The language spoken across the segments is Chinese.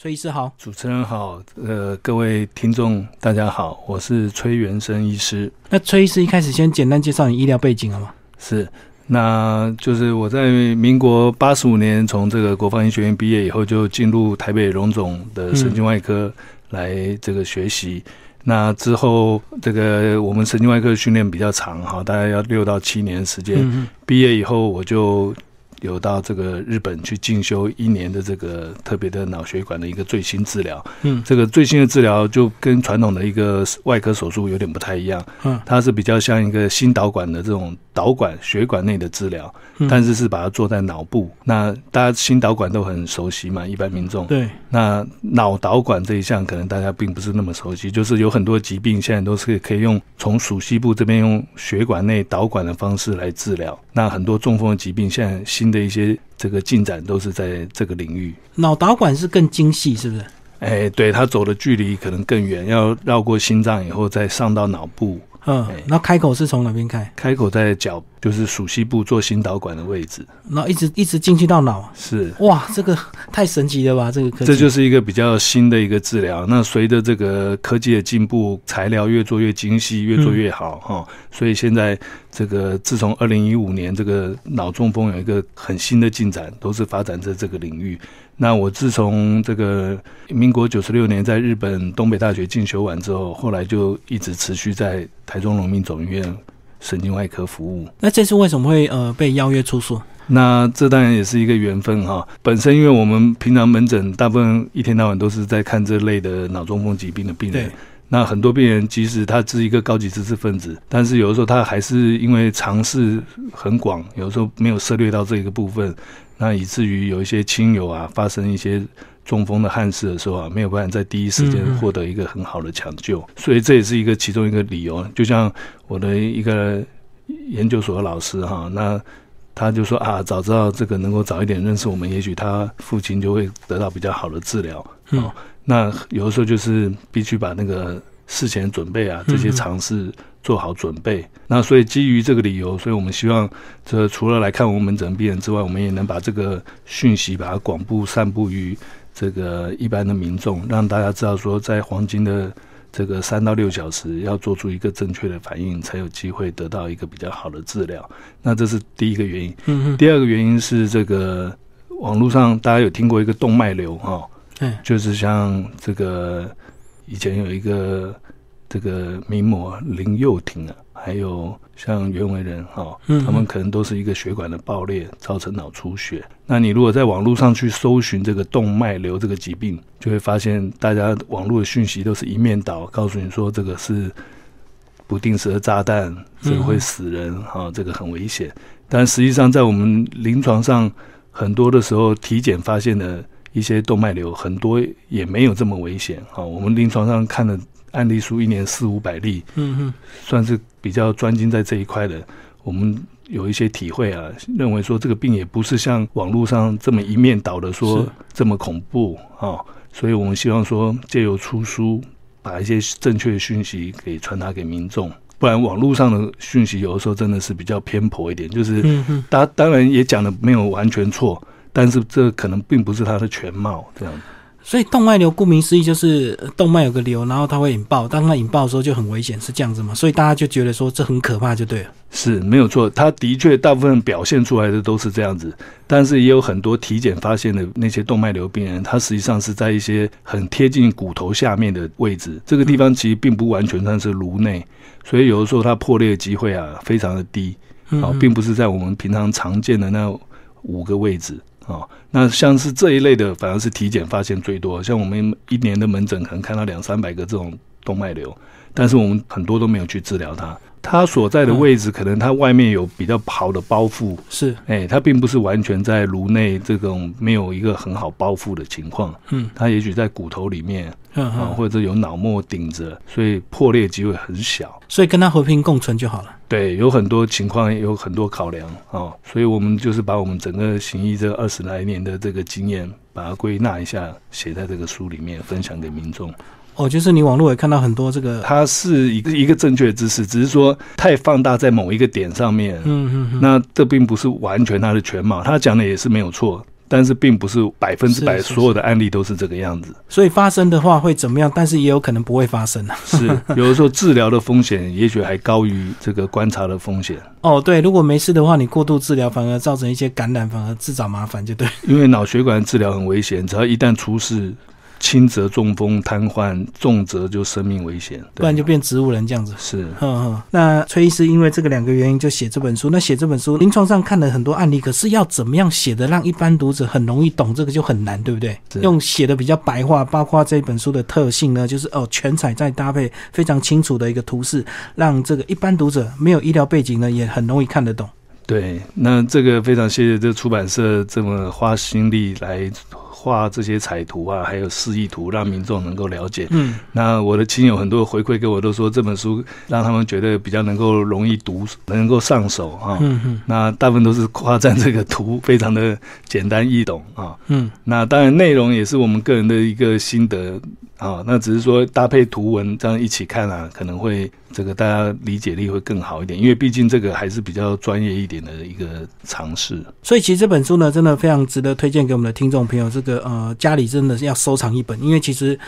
崔医师好，主持人好，呃，各位听众大家好，我是崔元生医师。那崔医师一开始先简单介绍你医疗背景好吗？是，那就是我在民国八十五年从这个国防医学院毕业以后，就进入台北荣总的神经外科来这个学习。那之后，这个我们神经外科训练比较长哈，大概要六到七年时间。毕业以后，我就。有到这个日本去进修一年的这个特别的脑血管的一个最新治疗，嗯，这个最新的治疗就跟传统的一个外科手术有点不太一样，嗯，它是比较像一个心导管的这种导管血管内的治疗，但是是把它做在脑部。那大家心导管都很熟悉嘛，一般民众对。那脑导管这一项可能大家并不是那么熟悉，就是有很多疾病现在都是可以用从属西部这边用血管内导管的方式来治疗。那很多中风的疾病现在新的一些这个进展都是在这个领域，脑导管是更精细，是不是？哎，对，它走的距离可能更远，要绕过心脏以后再上到脑部。嗯，那开口是从哪边开？开口在脚，就是属膝部做心导管的位置，然后一直一直进去到脑。是哇，这个太神奇了吧！这个科技这就是一个比较新的一个治疗。那随着这个科技的进步，材料越做越精细，越做越好哈。所以现在这个自从二零一五年这个脑中风有一个很新的进展，都是发展在这个领域。那我自从这个民国九十六年在日本东北大学进修完之后，后来就一直持续在台中荣民总医院神经外科服务。那这次为什么会呃被邀约出所？那这当然也是一个缘分哈。本身因为我们平常门诊大部分一天到晚都是在看这类的脑中风疾病的病人。那很多病人即使他是一个高级知识分子，但是有的时候他还是因为尝试很广，有的时候没有涉猎到这个部分。那以至于有一些亲友啊，发生一些中风的憾事的时候啊，没有办法在第一时间获得一个很好的抢救，所以这也是一个其中一个理由。就像我的一个研究所的老师哈，那他就说啊，早知道这个能够早一点认识我们，也许他父亲就会得到比较好的治疗。哦，那有的时候就是必须把那个事前准备啊，这些尝试。做好准备，那所以基于这个理由，所以我们希望，这除了来看我们门诊病人之外，我们也能把这个讯息把它广布散布于这个一般的民众，让大家知道说，在黄金的这个三到六小时要做出一个正确的反应，才有机会得到一个比较好的治疗。那这是第一个原因。嗯嗯。第二个原因是这个网络上大家有听过一个动脉瘤哈？嗯，就是像这个以前有一个。这个名模林幼廷啊，还有像袁惟仁哈，他们可能都是一个血管的爆裂造成脑出血。那你如果在网络上去搜寻这个动脉瘤这个疾病，就会发现大家网络的讯息都是一面倒，告诉你说这个是不定时的炸弹，这个会死人哈，这个很危险。但实际上在我们临床上，很多的时候体检发现的一些动脉瘤，很多也没有这么危险哈。我们临床上看的。案例数一年四五百例，嗯哼，算是比较专精在这一块的。我们有一些体会啊，认为说这个病也不是像网络上这么一面倒的说这么恐怖啊。所以我们希望说借由出书，把一些正确的讯息给传达给民众。不然网络上的讯息有的时候真的是比较偏颇一点，就是当当然也讲的没有完全错，但是这可能并不是它的全貌这样。所以动脉瘤顾名思义就是动脉有个瘤，然后它会引爆，当它引爆的时候就很危险，是这样子吗？所以大家就觉得说这很可怕，就对了。是没有错，它的确大部分表现出来的都是这样子，但是也有很多体检发现的那些动脉瘤病人，他实际上是在一些很贴近骨头下面的位置，这个地方其实并不完全算是颅内，所以有的时候它破裂的机会啊非常的低，啊，并不是在我们平常常见的那五个位置。哦，那像是这一类的，反而是体检发现最多。像我们一年的门诊，可能看到两三百个这种动脉瘤，但是我们很多都没有去治疗它。它所在的位置，可能它外面有比较好的包覆，是，哎，它并不是完全在颅内这种没有一个很好包覆的情况。嗯，它也许在骨头里面，啊，或者有脑膜顶着，所以破裂机会很小。所以跟他和平共存就好了。对，有很多情况，有很多考量啊，所以我们就是把我们整个行医这二十来年的这个经验，把它归纳一下，写在这个书里面，分享给民众。哦，就是你网络也看到很多这个，它是一个一个正确的知识，只是说太放大在某一个点上面。嗯嗯，那这并不是完全它的全貌，他讲的也是没有错。但是并不是百分之百所有的案例都是这个样子。所以发生的话会怎么样？但是也有可能不会发生啊。是有的时候治疗的风险也许还高于这个观察的风险，哦，对，如果没事的话，你过度治疗反而造成一些感染，反而自找麻烦，就对。因为脑血管治疗很危险，只要一旦出事，轻则中风瘫痪，重则就生命危险，不然就变植物人这样子。是那崔医师因为这个两个原因就写这本书。那写这本书，临床上看了很多案例，可是要怎么样写的让一般读者很容易懂，这个就很难，对不对？用写的比较白话，包括这本书的特性呢，就是哦全彩再搭配非常清楚的一个图示，让这个一般读者没有医疗背景呢，也很容易看得懂。对。那这个非常谢谢这出版社这么花心力来画这些彩图啊，还有示意图，让民众能够了解。嗯，那我的亲友很多回馈给我都说这本书让他们觉得比较能够容易读，能够上手啊。嗯嗯那大部分都是夸赞这个图非常的简单易懂啊。嗯，那当然内容也是我们个人的一个心得啊。那只是说搭配图文这样一起看啊，可能会这个大家理解力会更好一点，因为毕竟这个还是比较专业一点的一个尝试。所以其实这本书呢，真的非常值得推荐给我们的听众朋友。这个呃，家里真的是要收藏一本，因为其实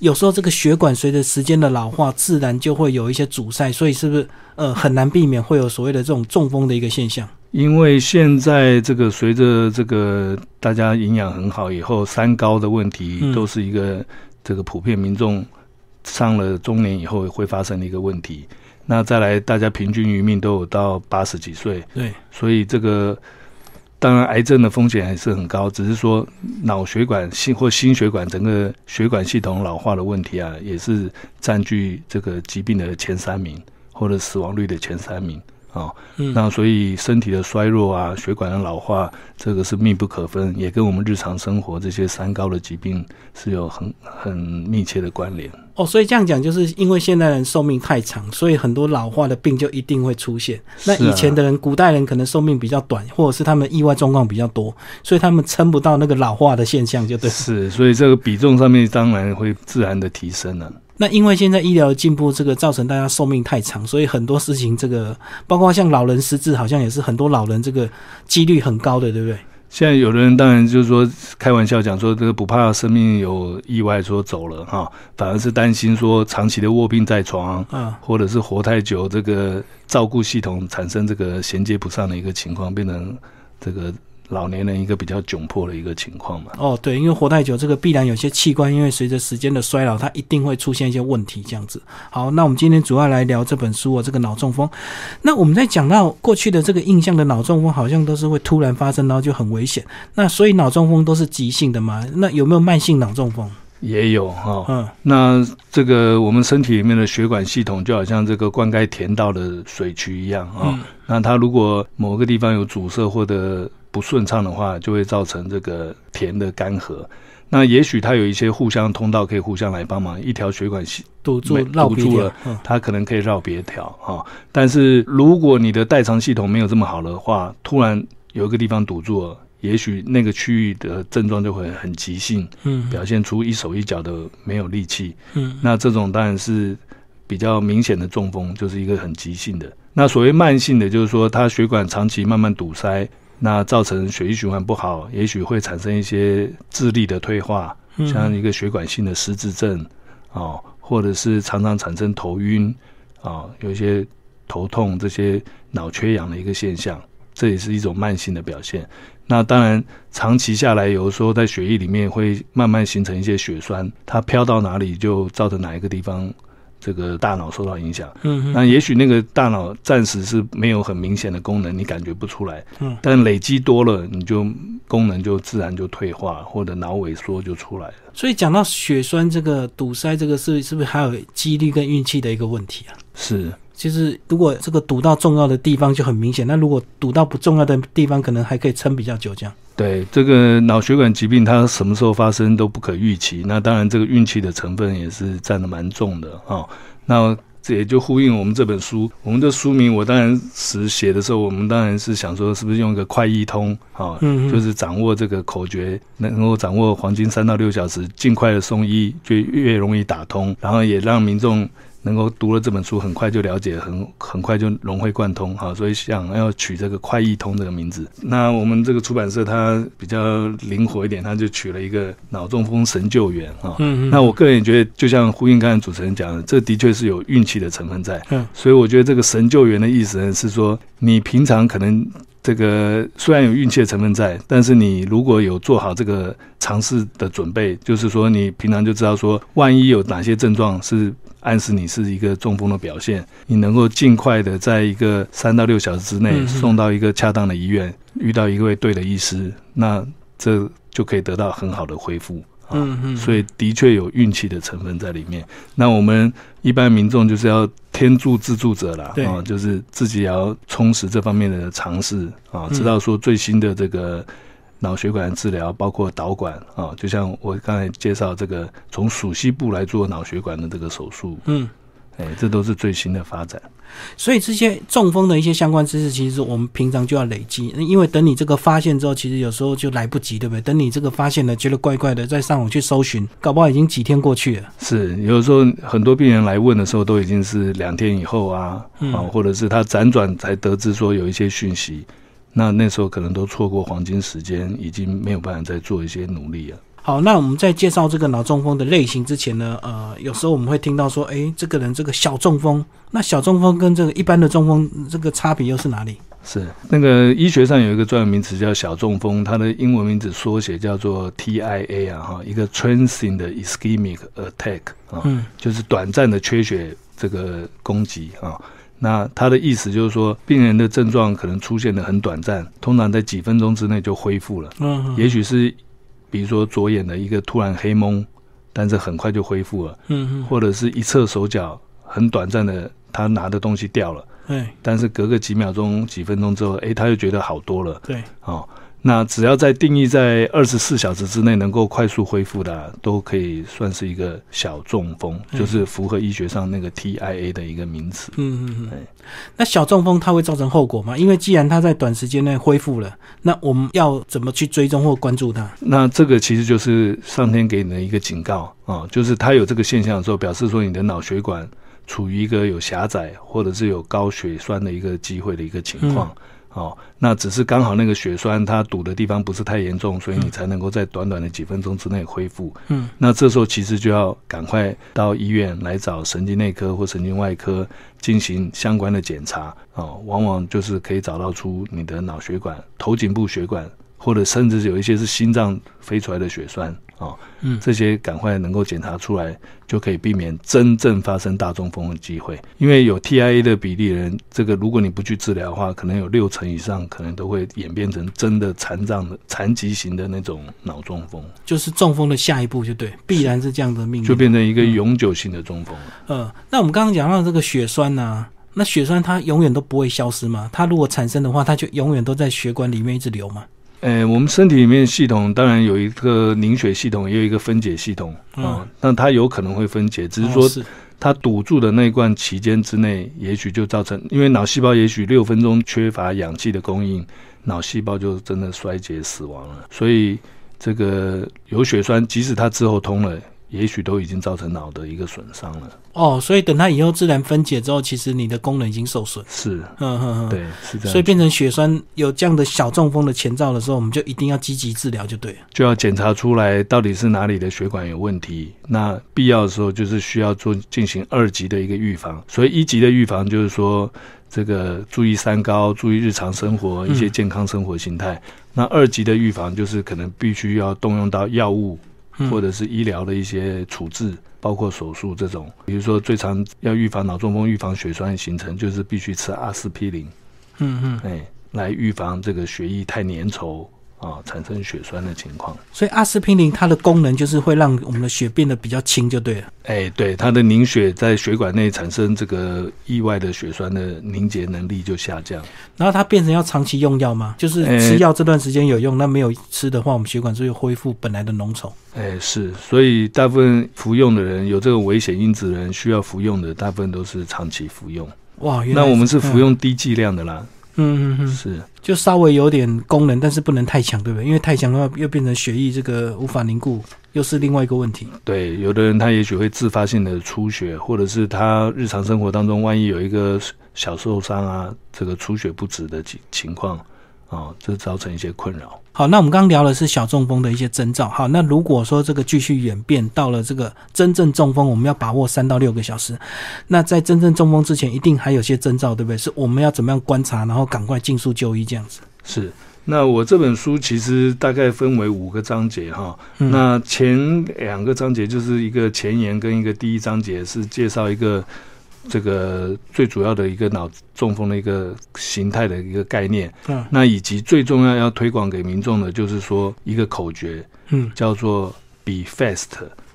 有时候这个血管随着时间的老化，自然就会有一些阻塞，所以是不是呃很难避免会有所谓的这种中风的一个现象？因为现在这个随着这个大家营养很好以后，三高的问题嗯都是一个这个普遍民众上了中年以后会发生的一个问题。那再来，大家平均余命都有到八十几岁，对，所以这个当然癌症的风险还是很高，只是说脑血管心或心血管整个血管系统老化的问题啊，也是占据这个疾病的前三名或者死亡率的前三名啊。嗯，那所以身体的衰弱啊，血管的老化，这个是密不可分，也跟我们日常生活这些三高的疾病是有很很密切的关联。哦，所以这样讲，就是因为现代人寿命太长，所以很多老化的病就一定会出现。那以前的人，古代人可能寿命比较短，或者是他们意外状况比较多，所以他们撑不到那个老化的现象，就对。是，所以这个比重上面当然会自然的提升了、那因为现在医疗进步，这个造成大家寿命太长，所以很多事情，这个包括像老人失智，好像也是很多老人这个几率很高的，对不对？现在有的人当然就是说开玩笑讲说这个不怕生命有意外说走了哈，反而是担心说长期的卧病在床，嗯，或者是活太久，这个照顾系统产生这个衔接不上的一个情况，变成这个老年人一个比较窘迫的一个情况嘛。哦，对，因为活太久，这个必然有些器官，因为随着时间的衰老，它一定会出现一些问题，这样子。好，那我们今天主要来聊这本书哦，这个脑中风。那我们在讲到过去的这个印象的脑中风，好像都是会突然发生，然后就很危险。那所以脑中风都是急性的嘛？那有没有慢性脑中风？也有哈，嗯那这个我们身体里面的血管系统就好像这个灌溉田道的水渠一样啊、嗯那它如果某个地方有阻塞或者不顺畅的话，就会造成这个田的干涸。那也许它有一些互相通道可以互相来帮忙，一条血管系堵住了，嗯它可能可以绕别条哈、但是如果你的代偿系统没有这么好的话，突然有一个地方堵住了，也许那个区域的症状就会很急性，嗯表现出一手一脚的没有力气。嗯那这种当然是比较明显的中风，就是一个很急性的。那所谓慢性的，就是说它血管长期慢慢堵塞，那造成血液循环不好，也许会产生一些智力的退化，嗯像一个血管性的失智症哦，或者是常常产生头晕啊、有一些头痛这些脑缺氧的一个现象，这也是一种慢性的表现。那当然，长期下来，有的时候在血液里面会慢慢形成一些血栓，它飘到哪里就造成哪一个地方，这个大脑受到影响。嗯那也许那个大脑暂时是没有很明显的功能，你感觉不出来，嗯但累积多了，你就功能就自然就退化，或者脑萎缩就出来了。所以讲到血栓这个堵塞，这个是是不是还有几率跟运气的一个问题啊？是，就是如果这个堵到重要的地方就很明显，那如果堵到不重要的地方，可能还可以撑比较久。这样，对这个脑血管疾病，它什么时候发生都不可预期。那当然，这个运气的成分也是占的蛮重的哦。那这也就呼应我们这本书，我们的书名，我当然时写的时候，我们当然是想说，是不是用一个快易通啊、嗯嗯就是掌握这个口诀，能够掌握黄金三到六小时，尽快的送医，就越容易打通，然后也让民众能够读了这本书，很快就了解，很很快就融会贯通哈，所以想要取这个快易通这个名字。那我们这个出版社它比较灵活一点，它就取了一个脑中风神救援哈。嗯嗯。那我个人也觉得，就像呼应刚才主持人讲的，这的确是有运气的成分在。嗯。所以我觉得这个神救援的意思呢，是说你平常可能这个虽然有运气的成分在，但是你如果有做好这个尝试的准备，就是说你平常就知道说，万一有哪些症状是。暗示你是一个中风的表现，你能够尽快的在一个三到六小时之内送到一个恰当的医院，遇到一位对的医师，那这就可以得到很好的恢复。嗯嗯，所以的确有运气的成分在里面。那我们一般民众就是要天助自助者啦，啊，就是自己也要充实这方面的尝试啊，知道说最新的这个。脑血管治疗包括导管啊，就像我刚才介绍这个从属膝部来做脑血管的这个手术，嗯，哎，这都是最新的发展。所以这些中风的一些相关知识，其实我们平常就要累积，因为等你这个发现之后，其实有时候就来不及，对不对？等你这个发现了，觉得怪怪的，再上网去搜寻，搞不好已经几天过去了。是，有时候很多病人来问的时候，都已经是两天以后啊，啊，或者是他辗转才得知说有一些讯息。那那时候可能都错过黄金时间，已经没有办法再做一些努力了。好，那我们在介绍这个脑中风的类型之前呢，呃，有时候我们会听到说，哎，这个人这个小中风，那小中风跟这个一般的中风这个差别又是哪里？是那个医学上有一个专有名词叫小中风，它的英文名字缩写叫做 TIA 啊，哈，一个 transient ischemic attack 啊，嗯，就是短暂的缺血这个攻击啊。那他的意思就是说，病人的症状可能出现的很短暂，通常在几分钟之内就恢复了。嗯，也许是，比如说左眼的一个突然黑蒙，但是很快就恢复了。嗯或者是一侧手脚很短暂的，他拿的东西掉了。对，但是隔个几秒钟、几分钟之后，哎，他又觉得好多了。对，哦。那只要在定义在二十四小时之内能够快速恢复的，都可以算是一个小中风，就是符合医学上那个 TIA 的一个名词。嗯嗯嗯。那小中风它会造成后果吗？因为既然它在短时间内恢复了，那我们要怎么去追踪或关注它？那这个其实就是上天给你的一个警告啊，就是它有这个现象的时候，表示说你的脑血管处于一个有狭窄或者是有高血栓的一个机会的一个情况。哦，那只是刚好那个血栓它堵的地方不是太严重，所以你才能够在短短的几分钟之内恢复。嗯，那这时候其实就要赶快到医院来找神经内科或神经外科进行相关的检查。哦，往往就是可以找到出你的脑血管、头颈部血管。或者甚至有一些是心脏飞出来的血栓啊，嗯，这些赶快能够检查出来，就可以避免真正发生大中风的机会。因为有 TIA 的比例人，这个如果你不去治疗的话，可能有六成以上可能都会演变成真的残障的残疾型的那种脑中风，就是中风的下一步，就对，必然是这样的命运，就变成一个永久性的中风了。嗯，那我们刚刚讲到这个血栓呢，那血栓它永远都不会消失吗？它如果产生的话，它就永远都在血管里面一直流吗？呃，我们身体里面系统当然有一个凝血系统，也有一个分解系统啊。那它有可能会分解，只是说它堵住的那一段期间之内，也许就造成，因为脑细胞也许六分钟缺乏氧气的供应，脑细胞就真的衰竭死亡了。所以这个有血栓，即使它之后通了。也许都已经造成脑的一个损伤了。哦，所以等它以后自然分解之后，其实你的功能已经受损。是，嗯嗯嗯，对，是这样。所以变成血栓有这样的小中风的前兆的时候，我们就一定要积极治疗，就对了。就要检查出来到底是哪里的血管有问题。那必要的时候就是需要做进行二级的一个预防。所以一级的预防就是说，这个注意三高，注意日常生活一些健康生活形态。那二级的预防就是可能必须要动用到药物。或者是医疗的一些处置，包括手术这种，比如说最常要预防脑中风、预防血栓形成，就是必须吃阿司匹林，嗯嗯，哎，来预防这个血液太粘稠。啊，产生血栓的情况，所以阿司匹林它的功能就是会让我们的血变得比较轻，就对了。哎，对，它的凝血在血管内产生这个意外的血栓的凝结能力就下降。然后它变成要长期用药吗？就是吃药这段时间有用，那没有吃的话，我们血管就会恢复本来的浓稠。哎，是，所以大部分服用的人有这个危险因子的人需要服用的，大部分都是长期服用。哇，那我们是服用低剂量的啦。嗯嗯嗯嗯，是就稍微有点功能，但是不能太强，对不对？因为太强的话，又变成血液这个无法凝固，又是另外一个问题。对，有的人他也许会自发性的出血，或者是他日常生活当中万一有一个小受伤啊，这个出血不止的情情况啊，这造成一些困扰。好，那我们刚刚聊的是小中风的一些征兆。好，那如果说这个继续演变到了这个真正中风，我们要把握三到六个小时。那在真正中风之前，一定还有些征兆，对不对？是我们要怎么样观察，然后赶快尽速就医这样子。是。那我这本书其实大概分为五个章节哈。嗯那前两个章节就是一个前言跟一个第一章节是介绍一个这个最主要的一个脑中风的一个形态的一个概念。嗯。那以及最重要要推广给民众的，就是说一个口诀，嗯。叫做 “Be Fast”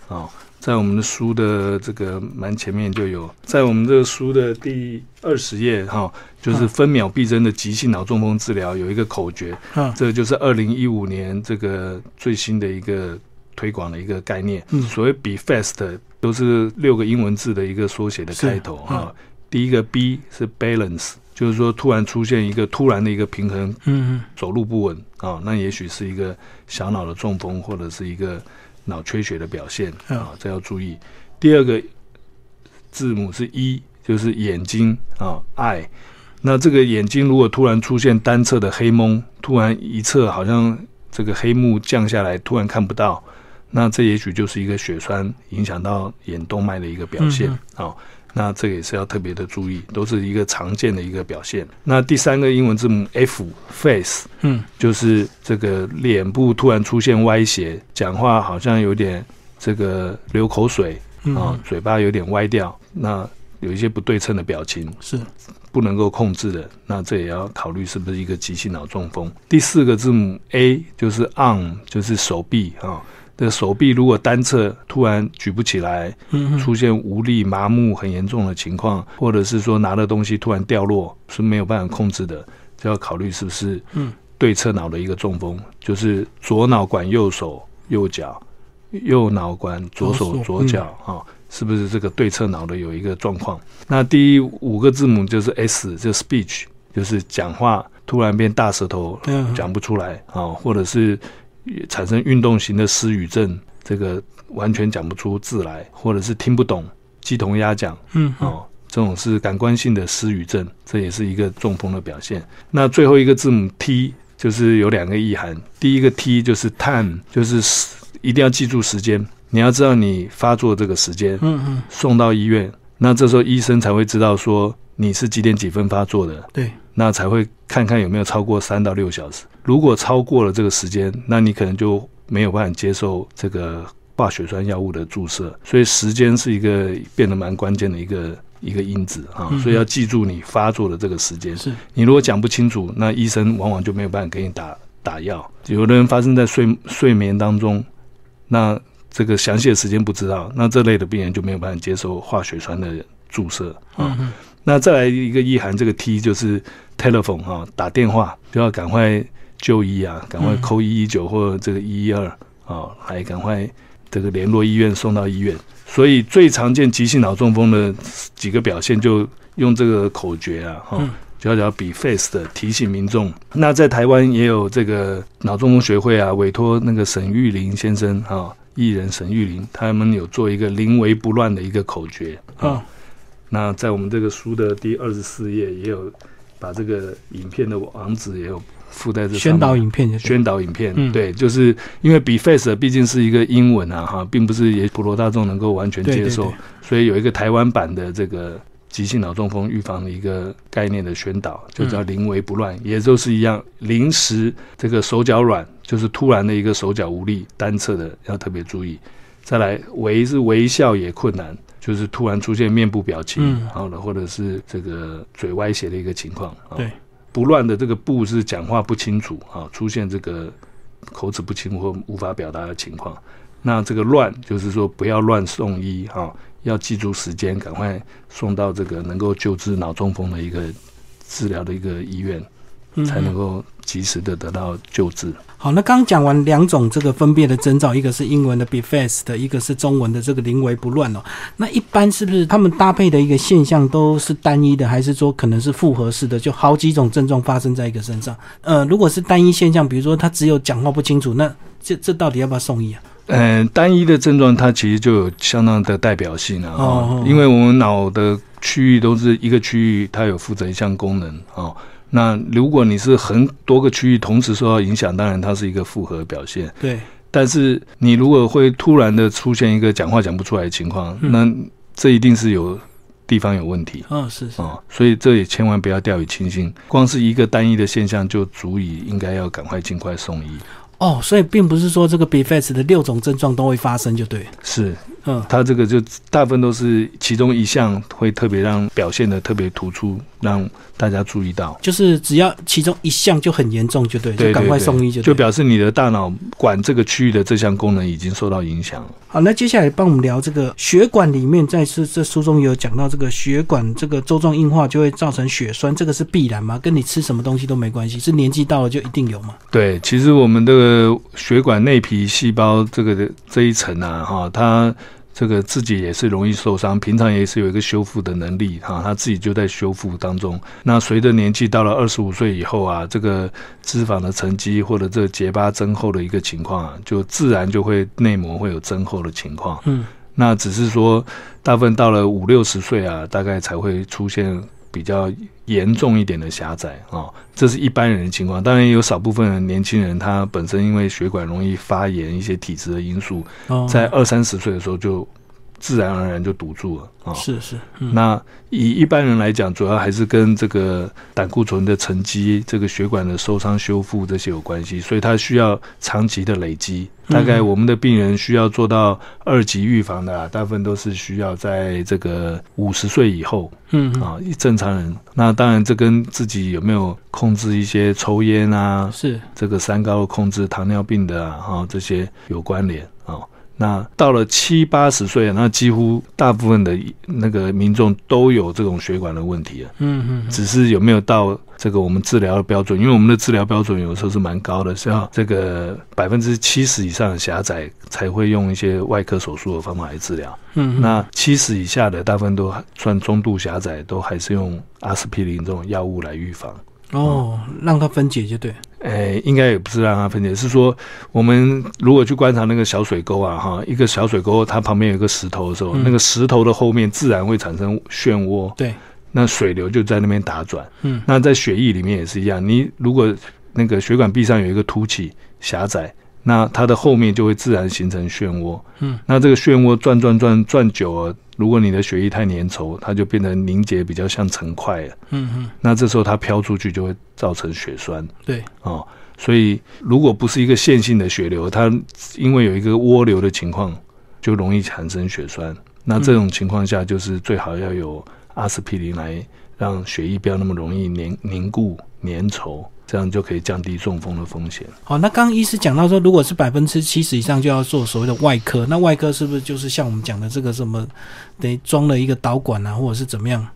啊、在我们的书的这个蛮前面就有，在我们这个书的第二十页哈、就是分秒必争的急性脑中风治疗有一个口诀，嗯。这个就是二零一五年这个最新的一个推广的一个概念。嗯所谓 “Be Fast” 都是六个英文字的一个缩写的开头是嗯、第一个 B 是 balance，就是说突然出现一个突然的一个平衡嗯走路不稳啊、那也许是一个小脑的中风或者是一个脑缺血的表现嗯啊，这要注意。第二个字母是一，就是眼睛啊，eye。那这个眼睛如果突然出现单侧的黑蒙，突然一侧好像这个黑幕降下来，突然看不到，那这也许就是一个血栓影响到眼动脉的一个表现嗯啊、那这个也是要特别的注意，都是一个常见的一个表现。那第三个英文字母 F，face，嗯就是这个脸部突然出现歪斜，讲话好像有点这个流口水嗯啊，嘴巴有点歪掉，那有一些不对称的表情，是不能够控制的，那这也要考虑是不是一个急性脑中风。第四个字母 A 就是 arm，就是手臂啊。这个手臂如果单侧突然举不起来，嗯出现无力、麻木很严重的情况，或者是说拿的东西突然掉落是没有办法控制的，就要考虑是不是嗯。对侧脑的一个中风，就是左脑管右手右脚，右脑管左手左脚啊、是不是这个对侧脑的有一个状况？那第五个字母就是 S，就 speech，就是讲话突然变大舌头，嗯。讲不出来啊、或者是产生运动型的失语症，这个完全讲不出字来，或者是听不懂鸡同鸭讲嗯哦，这种是感官性的失语症，这也是一个中风的表现。那最后一个字母 T 就是有两个意涵，第一个 T 就是 time，就是时一定要记住时间，你要知道你发作这个时间，嗯嗯送到医院，那这时候医生才会知道说你是几点几分发作的，对那才会看看有没有超过三到六小时。如果超过了这个时间，那你可能就没有办法接受这个化血栓药物的注射。所以时间是一个变得蛮关键的一个一个因子啊嗯，所以要记住你发作的这个时间。是你如果讲不清楚，那医生往往就没有办法给你打打药。有的人发生在睡睡眠当中，那这个详细的时间不知道，那这类的病人就没有办法接受化血栓的注射啊。那再来一个意涵，这个 T 就是 telephone 哈、打电话就要赶快就医啊，赶快嗯扣一一九或这个一一二啊，来赶快这个联络医院送到医院。所以最常见急性脑中风的几个表现，就用这个口诀啊，哈、嗯就叫比 face 的提醒民众。那在台湾也有这个脑中风学会啊，委托那个沈玉林先生啊，艺人沈玉林，他们有做一个临危不乱的一个口诀啊。哦那在我们这个书的第二十四页也有把这个影片的网址也有附在这上面。宣导影片宣导影片，嗯。对，就是因为 b Face 毕竟是一个英文啊，哈，并不是也普罗大众能够完全接受，所以有一个台湾版的这个急性脑中风预防的一个概念的宣导，就叫临危不乱，也就是一样，临时这个手脚软，就是突然的一个手脚无力，单侧的要特别注意。再来，微是微笑也困难，就是突然出现面部表情，嗯好了，或者是这个嘴歪斜的一个情况。啊对，不乱的这个不是讲话不清楚啊，出现这个口齿不清或无法表达的情况。那这个乱就是说不要乱送医啊，要记住时间，赶快送到这个能够救治脑中风的一个治疗的一个医院才能够及时的得到救治。好，那刚讲完两种这个分辨的征兆，一个是英文的 be fast，一个是中文的这个临危不乱哦。那一般是不是他们搭配的一个现象都是单一的，还是说可能是复合式的，就好几种症状发生在一个身上？呃，如果是单一现象，比如说他只有讲话不清楚，那这这到底要不要送医啊？嗯，单一的症状它其实就有相当的代表性啊，哦，因为我们脑的区域都是一个区域，它有负责一项功能啊。那如果你是很多个区域同时受到影响，当然它是一个复合表现。对，但是你如果会突然的出现一个讲话讲不出来的情况，那这一定是有地方有问题。嗯，是是哦，所以这也千万不要掉以轻心，光是一个单一的现象就足以应该要赶快尽快送医。哦，所以并不是说这个 B face 的六种症状都会发生就对。是。嗯，它这个就大部分都是其中一项会特别让表现的特别突出，让大家注意到。就是只要其中一项就很严重，就对，就赶快送医就。就表示你的大脑管这个区域的这项功能已经受到影响。好，那接下来帮我们聊这个血管里面，在是这书中有讲到这个血管这个周状硬化就会造成血栓，这个是必然吗？跟你吃什么东西都没关系，是年纪到了就一定有吗？对，其实我们这个血管内皮细胞这个的这一层啊，哈，它。这个自己也是容易受伤，平常也是有一个修复的能力哈，他自己就在修复当中。那随着年纪到了二十五岁以后啊，这个脂肪的沉积或者这个结疤增厚的一个情况啊，就自然就会内膜会有增厚的情况。嗯，那只是说大部分到了五六十岁啊，大概才会出现。比较严重一点的狭窄啊，这是一般人的情况。当然，也有少部分年轻人，他本身因为血管容易发炎，一些体质的因素，在二三十岁的时候就。自然而然就堵住了啊！是是，那以一般人来讲，主要还是跟这个胆固醇的沉积、这个血管的受伤修复这些有关系，所以它需要长期的累积。大概我们的病人需要做到二级预防的，大部分都是需要在这个五十岁以后。嗯啊，正常人，那当然这跟自己有没有控制一些抽烟啊，是这个三高控制、糖尿病的啊，这些有关联啊。那到了七八十岁，那几乎大部分的那个民众都有这种血管的问题了。嗯嗯，只是有没有到这个我们治疗的标准？因为我们的治疗标准有时候是蛮高的，是要这个百分之七十以上的狭窄才会用一些外科手术的方法来治疗。嗯，那七十以下的大部分都算中度狭窄，都还是用阿司匹林这种药物来预防。哦，让它分解就对。哎，应该也不是让它分解，是说我们如果去观察那个小水沟啊，哈，一个小水沟，它旁边有个石头的时候，那个石头的后面自然会产生漩涡，对，那水流就在那边打转。嗯，那在血液里面也是一样，你如果那个血管壁上有一个凸起狭窄。那它的后面就会自然形成漩涡，嗯，那这个漩涡转转转转久了，如果你的血液太粘稠，它就变成凝结比较像成块了，嗯嗯，那这时候它飘出去就会造成血栓，对，哦，所以如果不是一个线性的血流，它因为有一个涡流的情况，就容易产生血栓。那这种情况下，就是最好要有阿司匹林来让血液不要那么容易凝凝固粘稠。这样就可以降低中风的风险。好，那刚刚医师讲到说，如果是百分之七十以上就要做所谓的外科，那外科是不是就是像我们讲的这个什么，得装了一个导管啊，或者是怎么样？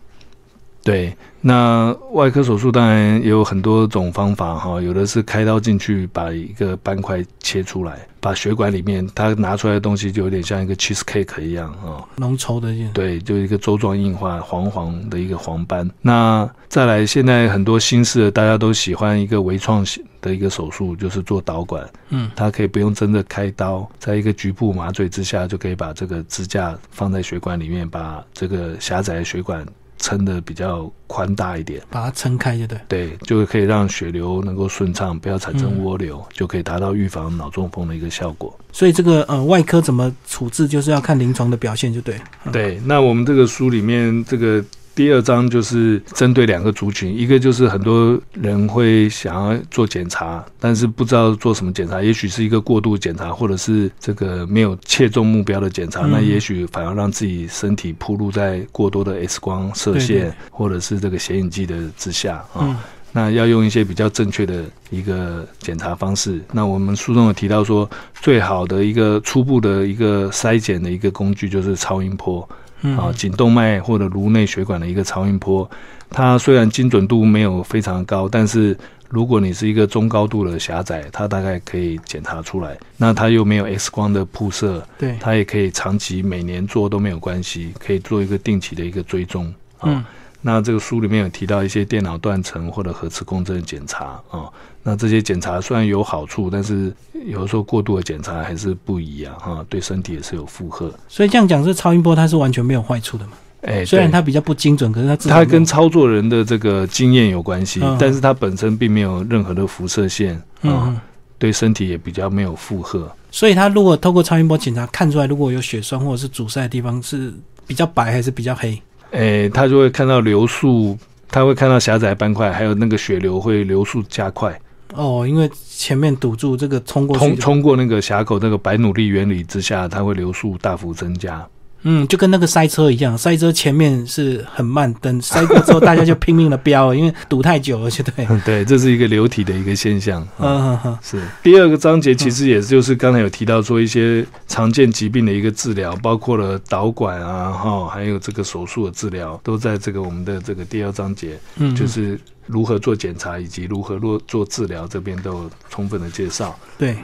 对，那外科手术当然也有很多种方法哈，有的是开刀进去把一个斑块切出来，把血管里面它拿出来的东西就有点像一个 cheese cake 一样啊，浓稠的，对，就一个周状硬化黄黄的一个黄斑。那再来，现在很多新式的大家都喜欢一个微创的一个手术，就是做导管，嗯，它可以不用真的开刀，在一个局部麻醉之下就可以把这个支架放在血管里面，把这个狭窄的血管。撑的比较宽大一点，把它撑开就对，对，就可以让血流能够顺畅，不要产生涡流，就可以达到预防脑中风的一个效果。所以这个呃外科怎么处置，就是要看临床的表现就对。对，那我们这个书里面这个。第二章就是针对两个族群，一个就是很多人会想要做检查，但是不知道做什么检查，也许是一个过度检查，或者是这个没有切中目标的检查，那也许反而让自己身体暴露在过多的 X 光射线或者是这个显影剂的之下啊。那要用一些比较正确的一个检查方式。那我们书中有提到说，最好的一个初步的一个筛检的一个工具就是超音波。啊，颈动脉或者颅内血管的一个超音波，它虽然精准度没有非常高，但是如果你是一个中高度的狭窄，它大概可以检查出来。那它又没有 X 光的铺设，对，它也可以长期每年做都没有关系，可以做一个定期的一个追踪啊。那这个书里面有提到一些电脑断层或者核磁共振检查啊。那这些检查虽然有好处，但是有时候过度的检查还是不一样哈，对身体也是有负荷。所以这样讲，这超音波它是完全没有坏处的嘛？哎，虽然它比较不精准，可是它它跟操作人的这个经验有关系，但是它本身并没有任何的辐射线啊，对身体也比较没有负荷。所以它如果透过超音波检查看出来，如果有血栓或者是阻塞的地方是比较白还是比较黑？哎，他就会看到流速，他会看到狭窄斑块，还有那个血流会流速加快。哦，因为前面堵住这个冲过冲冲过那个峡口，那个白努力原理之下，它会流速大幅增加。嗯，就跟那个塞车一样，塞车前面是很慢，等塞过之后，大家就拼命的飙，因为堵太久了，就对。对，这是一个流体的一个现象。嗯嗯是。第二个章节其实也就是刚才有提到说一些常见疾病的一个治疗，包括了导管啊，哈，还有这个手术的治疗，都在这个我们的这个第二章节，嗯，就是如何做检查以及如何做做治疗，这边都有充分的介绍。对，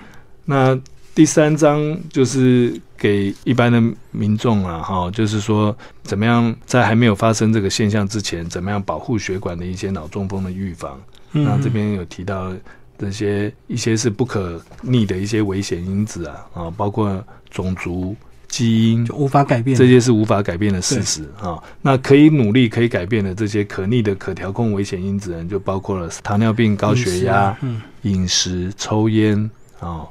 那。第三章就是给一般的民众啊，哈，就是说怎么样在还没有发生这个现象之前，怎么样保护血管的一些脑中风的预防。那这边有提到这些一些是不可逆的一些危险因子啊，啊，包括种族、基因就无法改变，这些是无法改变的事实啊。那可以努力可以改变的这些可逆的可调控危险因子呢，就包括了糖尿病、高血压、饮食、抽烟啊。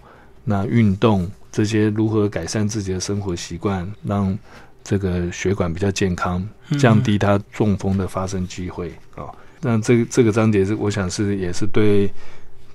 那运动这些如何改善自己的生活习惯，让这个血管比较健康，降低它中风的发生机会啊？那这个这个章节是我想是也是对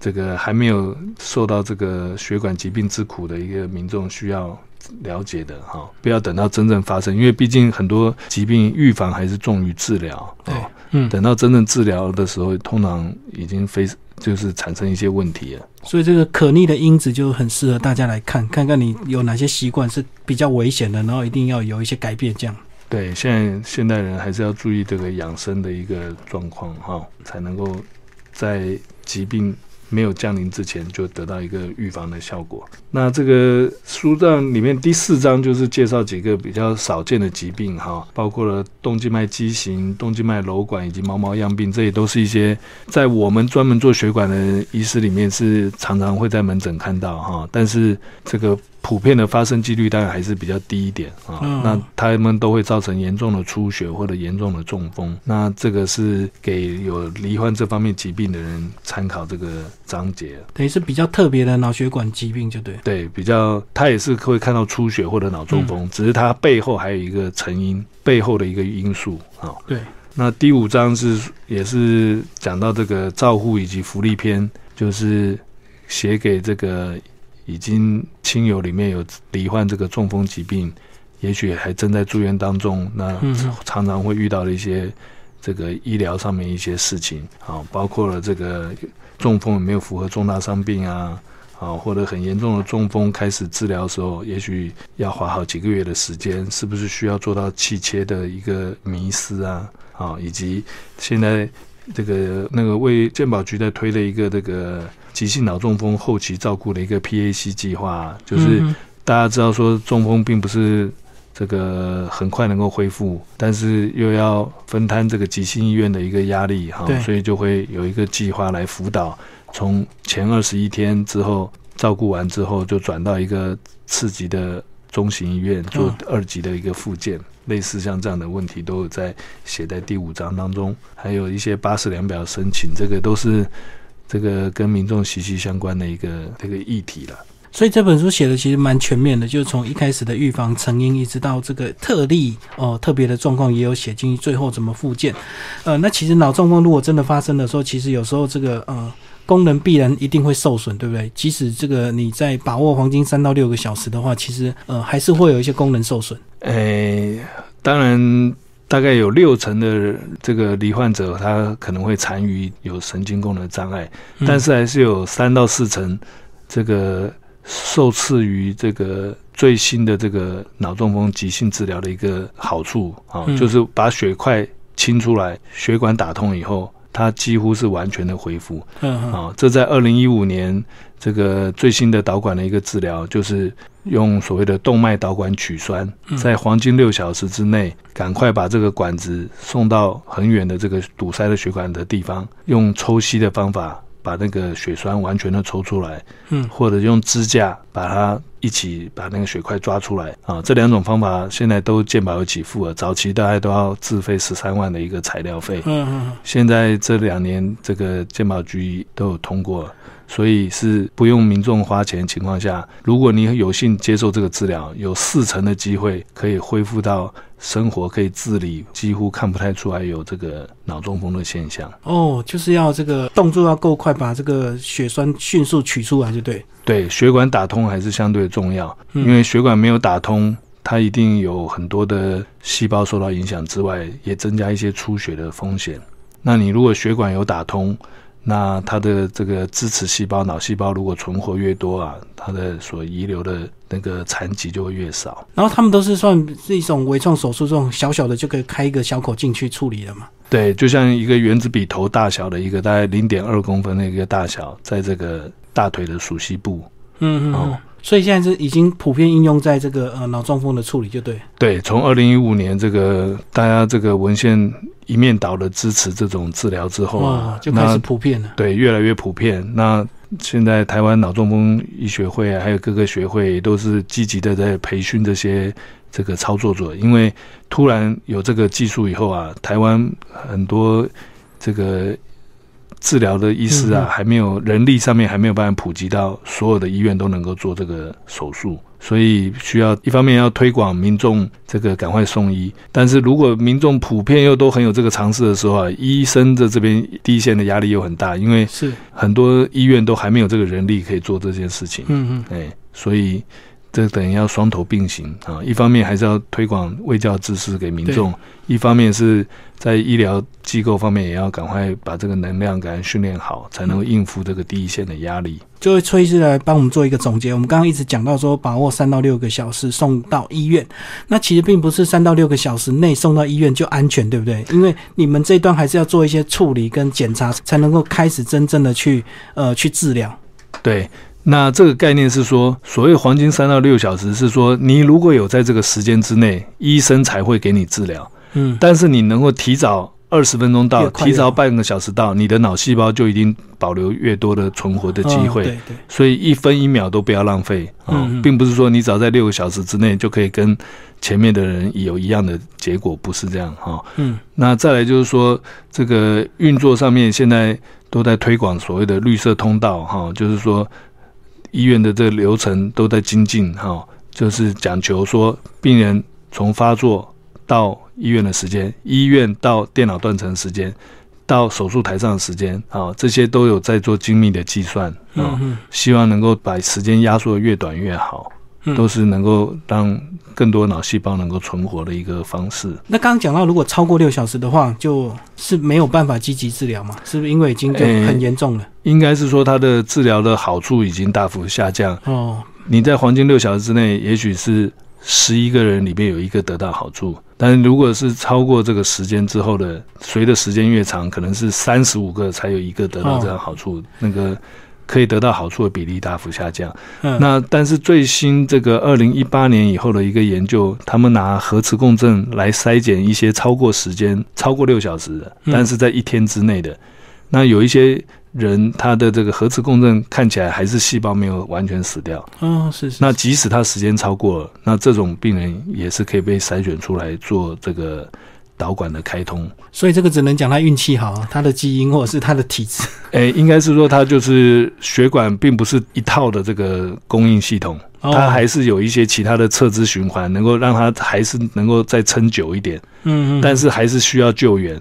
这个还没有受到这个血管疾病之苦的一个民众需要了解的哈，不要等到真正发生，因为毕竟很多疾病预防还是重于治疗。对，嗯，等到真正治疗的时候，通常已经非。就是产生一些问题了，所以这个可逆的因子就很适合大家来看，看看你有哪些习惯是比较危险的，然后一定要有一些改变。这样，对，现在现代人还是要注意这个养生的一个状况哈，才能够在疾病。没有降临之前就得到一个预防的效果。那这个书章里面第四章就是介绍几个比较少见的疾病哈，包括了动静脉畸形、动静脉瘘管以及毛毛样病，这也都是一些在我们专门做血管的医师里面是常常会在门诊看到哈，但是这个。普遍的发生几率大概还是比较低一点啊，那他们都会造成严重的出血或者严重的中风。那这个是给有罹患这方面疾病的人参考这个章节，等于是比较特别的脑血管疾病，就对。对，比较他也是会看到出血或者脑中风，只是它背后还有一个成因，背后的一个因素啊。对。那第五章是也是讲到这个照护以及福利篇，就是写给这个。已经亲友里面有罹患这个中风疾病，也许还正在住院当中，那常常会遇到的一些这个医疗上面一些事情啊，包括了这个中风有没有符合重大伤病啊，啊或者很严重的中风开始治疗的时候，也许要花好几个月的时间，是不是需要做到气切的一个迷失啊，啊以及现在这个那个为健保局在推的一个这个。急性脑中风后期照顾的一个 PAC 计划，就是大家知道说中风并不是这个很快能够恢复，但是又要分摊这个急性医院的一个压力哈，所以就会有一个计划来辅导，从前二十一天之后照顾完之后，就转到一个次级的中型医院做二级的一个复健，类似像这样的问题都有在写在第五章当中，还有一些八十两表申请，这个都是。这个跟民众息息相关的一个这个议题了，所以这本书写的其实蛮全面的，就是从一开始的预防成因，一直到这个特例哦特别的状况也有写进去，最后怎么复健。呃，那其实脑中风如果真的发生的时候，其实有时候这个呃功能必然一定会受损，对不对？即使这个你在把握黄金三到六个小时的话，其实呃还是会有一些功能受损。诶，当然。大概有六成的这个罹患者，他可能会残余有神经功能障碍，但是还是有三到四成这个受赐于这个最新的这个脑中风急性治疗的一个好处啊，就是把血块清出来，血管打通以后，它几乎是完全的恢复。嗯嗯。啊，这在二零一五年这个最新的导管的一个治疗，就是用所谓的动脉导管取栓，在黄金六小时之内，赶快把这个管子送到很远的这个堵塞的血管的地方，用抽吸的方法把那个血栓完全的抽出来，嗯或者用支架把它一起把那个血块抓出来啊。这两种方法现在都健保有给付了，早期大概都要自费十三万的一个材料费。嗯嗯现在这两年，这个健保局都有通过，所以是不用民众花钱的情况下，如果你有幸接受这个治疗，有四成的机会可以恢复到生活可以自理，几乎看不太出来有这个脑中风的现象。哦，就是要这个动作要够快，把这个血栓迅速取出来，就对。对，血管打通还是相对重要，嗯因为血管没有打通。它一定有很多的细胞受到影响之外，也增加一些出血的风险。那你如果血管有打通，那它的这个支持细胞、脑细胞如果存活越多啊，它的所遗留的那个残疾就会越少。然后他们都是算是一种微创手术，这种小小的就可以开一个小口进去处理了嘛。对，就像一个原子笔头大小的一个大概零点二公分的一个大小，在这个大腿的鼠膝部。嗯嗯嗯哦。所以现在是已经普遍应用在这个呃脑中风的处理，就对。对，从二零一五年这个大家这个文献一面倒的支持这种治疗之后哇啊，，就开始普遍了。对越来越普遍。那现在台湾脑中风医学会啊，还有各个学会也都是积极的在培训这些这个操作者，因为突然有这个技术以后啊，台湾很多这个治疗的医师啊，还没有人力上面还没有办法普及到所有的医院都能够做这个手术。所以需要一方面要推广民众这个赶快送医，但是如果民众普遍又都很有这个尝试的时候啊，医生的这边第一线的压力又很大，因为是，很多医院都还没有这个人力可以做这件事情，嗯嗯，哎，所以这等于要双头并行啊。一方面还是要推广卫教知识给民众，一方面是在医疗机构方面也要赶快把这个能量赶快训练好，才能够应付这个第一线的压力。就会崔医师来帮我们做一个总结。我们刚刚一直讲到说，把握三到六个小时送到医院，那其实并不是三到六个小时内送到医院就安全，对不对？因为你们这一段还是要做一些处理跟检查，才能够开始真正的去呃去治疗。对，那这个概念是说，所谓黄金三到六小时，是说你如果有在这个时间之内，医生才会给你治疗。嗯，但是你能够提早二十分钟到，提早半个小时到，你的脑细胞就已经保留越多的存活的机会。嗯对对，所以一分一秒都不要浪费啊、并不是说你只要在六个小时之内就可以跟前面的人有一样的结果，不是这样哈、嗯。那再来就是说，这个运作上面现在都在推广所谓的绿色通道哈、就是说医院的这个流程都在精进哈、就是讲求说病人从发作到医院的时间，医院到电脑断层时间。到手术台上的时间啊，这些都有在做精密的计算啊，希望能够把时间压缩的越短越好，嗯都是能够让更多脑细胞能够存活的一个方式。那刚刚讲到，如果超过六小时的话，就是没有办法积极治疗嘛？是不是因为已经就很严重了？应该是说它的治疗的好处已经大幅下降。哦，你在黄金六小时之内，也许是十一个人里面有一个得到好处，但是如果是超过这个时间之后的，随着时间越长，可能是三十五个才有一个得到这样好处，那个可以得到好处的比例大幅下降。嗯，那但是最新这个二零一八年以后的一个研究，他们拿核磁共振来筛检一些超过时间超过六小时的，嗯。但是在一天之内的，那有一些人他的这个核磁共振看起来还是细胞没有完全死掉，哦，是是，那即使他时间超过了，那这种病人也是可以被筛选出来做这个导管的开通。所以这个只能讲他运气好，他的基因或者是他的体质。诶，应该是说他就是血管并不是一套的这个供应系统，哦它还是有一些其他的侧支循环，能够让它还是能够再撑久一点，嗯嗯，但是还是需要救援。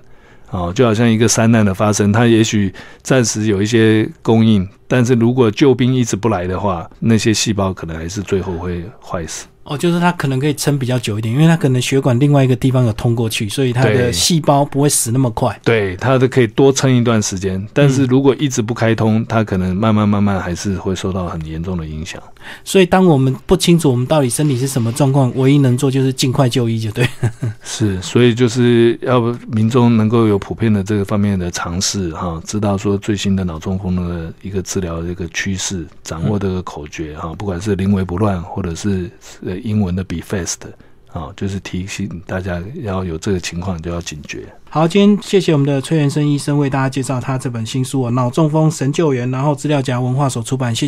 哦，就好像一个山难的发生，它也许暂时有一些供应，但是如果救兵一直不来的话，那些细胞可能还是最后会坏死。哦，就是它可能可以撑比较久一点，因为它可能血管另外一个地方有通过去，所以它的细胞不会死那么快。对，它的可以多撑一段时间，但是如果一直不开通，它可能慢慢慢慢还是会受到很严重的影响。所以当我们不清楚我们到底身体是什么状况，唯一能做就是尽快就医，就对。是，所以就是要民众能够有普遍的这个方面的尝试哈，知道说最新的脑中风的一个治疗的一个趋势，掌握这个口诀哈，不管是临危不乱，或者是呃英文的 be fast 啊，就是提醒大家要有这个情况就要警觉。好，今天谢谢我们的崔元生医生为大家介绍他这本新书《脑中风神救援》，然后资料夹文化所出版，谢谢。